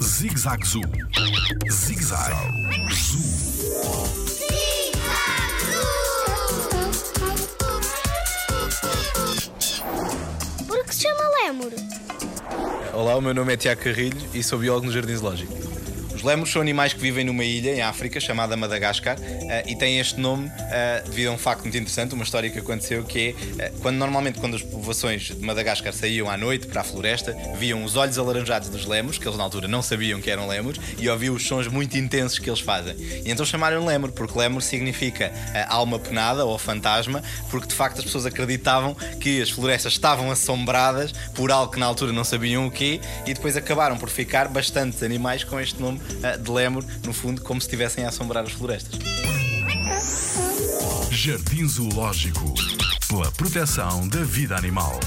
Zig-Zag Zoo. Zig-Zag Zoo. Por que se chama lémur? Olá, o meu nome é Tiago Carrilho e sou biólogo no Jardim Zoológico. Os lémures são animais que vivem numa ilha em África chamada Madagascar eh, e têm este nome eh, devido a um facto muito interessante, uma história que aconteceu que é eh, quando normalmente quando as povoações de Madagascar saíam à noite para a floresta, viam os olhos alaranjados dos lémures, que eles na altura não sabiam que eram lémures, e ouviam os sons muito intensos que eles fazem. E então chamaram lémur, porque lémur significa alma penada ou fantasma, porque de facto as pessoas acreditavam que as florestas estavam assombradas por algo que na altura não sabiam o quê, e depois acabaram por ficar bastantes animais com este nome de lémur, no fundo, como se estivessem a assombrar as florestas. Jardim Zoológico pela proteção da vida animal.